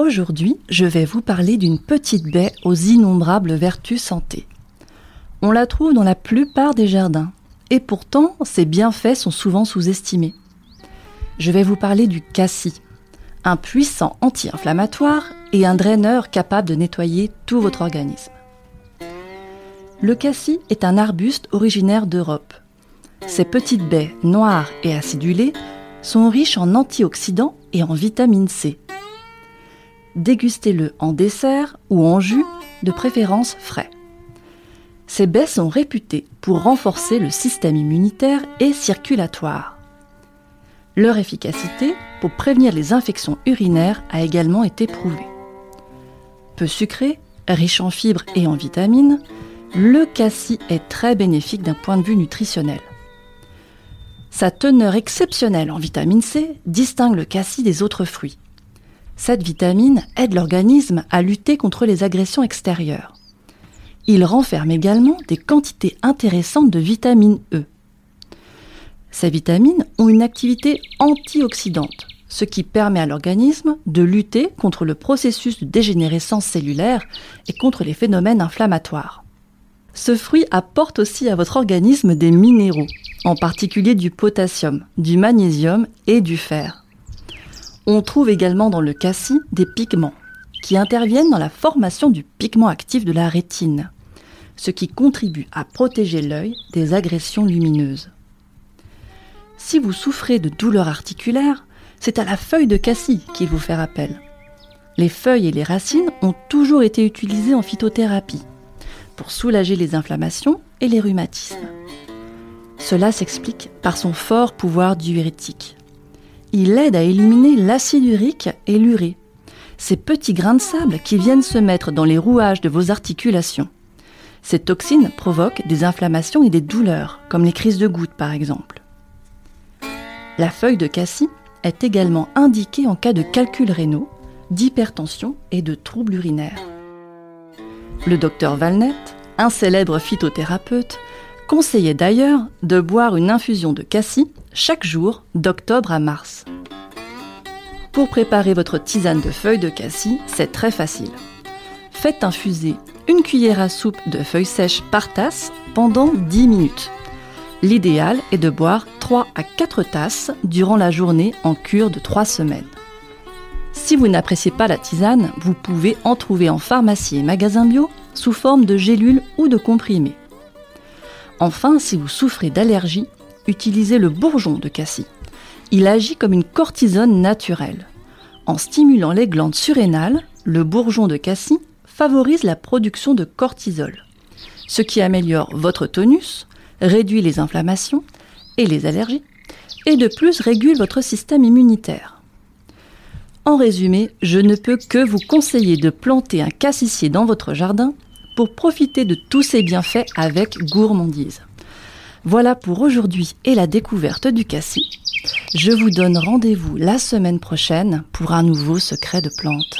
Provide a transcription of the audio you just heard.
Aujourd'hui, je vais vous parler d'une petite baie aux innombrables vertus santé. On la trouve dans la plupart des jardins, et pourtant ses bienfaits sont souvent sous-estimés. Je vais vous parler du cassis, un puissant anti-inflammatoire et un draineur capable de nettoyer tout votre organisme. Le cassis est un arbuste originaire d'Europe. Ses petites baies noires et acidulées sont riches en antioxydants et en vitamine C. Dégustez-le en dessert ou en jus, de préférence frais. Ces baies sont réputées pour renforcer le système immunitaire et circulatoire. Leur efficacité pour prévenir les infections urinaires a également été prouvée. Peu sucré, riche en fibres et en vitamines, le cassis est très bénéfique d'un point de vue nutritionnel. Sa teneur exceptionnelle en vitamine C distingue le cassis des autres fruits. Cette vitamine aide l'organisme à lutter contre les agressions extérieures. Il renferme également des quantités intéressantes de vitamine E. Ces vitamines ont une activité antioxydante, ce qui permet à l'organisme de lutter contre le processus de dégénérescence cellulaire et contre les phénomènes inflammatoires. Ce fruit apporte aussi à votre organisme des minéraux, en particulier du potassium, du magnésium et du fer. On trouve également dans le cassis des pigments qui interviennent dans la formation du pigment actif de la rétine, ce qui contribue à protéger l'œil des agressions lumineuses. Si vous souffrez de douleurs articulaires, c'est à la feuille de cassis qu'il vous fait appel. Les feuilles et les racines ont toujours été utilisées en phytothérapie pour soulager les inflammations et les rhumatismes. Cela s'explique par son fort pouvoir diurétique. Il aide à éliminer l'acide urique et l'urée, ces petits grains de sable qui viennent se mettre dans les rouages de vos articulations. Ces toxines provoquent des inflammations et des douleurs, comme les crises de gouttes par exemple. La feuille de cassis est également indiquée en cas de calculs rénaux, d'hypertension et de troubles urinaires. Le docteur Valnet, un célèbre phytothérapeute, conseillait d'ailleurs de boire une infusion de cassis chaque jour d'octobre à mars. Pour préparer votre tisane de feuilles de cassis, c'est très facile. Faites infuser une cuillère à soupe de feuilles sèches par tasse pendant 10 minutes. L'idéal est de boire 3 à 4 tasses durant la journée en cure de 3 semaines. Si vous n'appréciez pas la tisane, vous pouvez en trouver en pharmacie et magasin bio sous forme de gélules ou de comprimés. Enfin, si vous souffrez d'allergie, utilisez le bourgeon de cassis. Il agit comme une cortisone naturelle. En stimulant les glandes surrénales, le bourgeon de cassis favorise la production de cortisol, ce qui améliore votre tonus, réduit les inflammations et les allergies, et de plus régule votre système immunitaire. En résumé, je ne peux que vous conseiller de planter un cassissier dans votre jardin profiter de tous ces bienfaits avec gourmandise. Voilà pour aujourd'hui et la découverte du cassis. Je vous donne rendez-vous la semaine prochaine pour un nouveau secret de plante.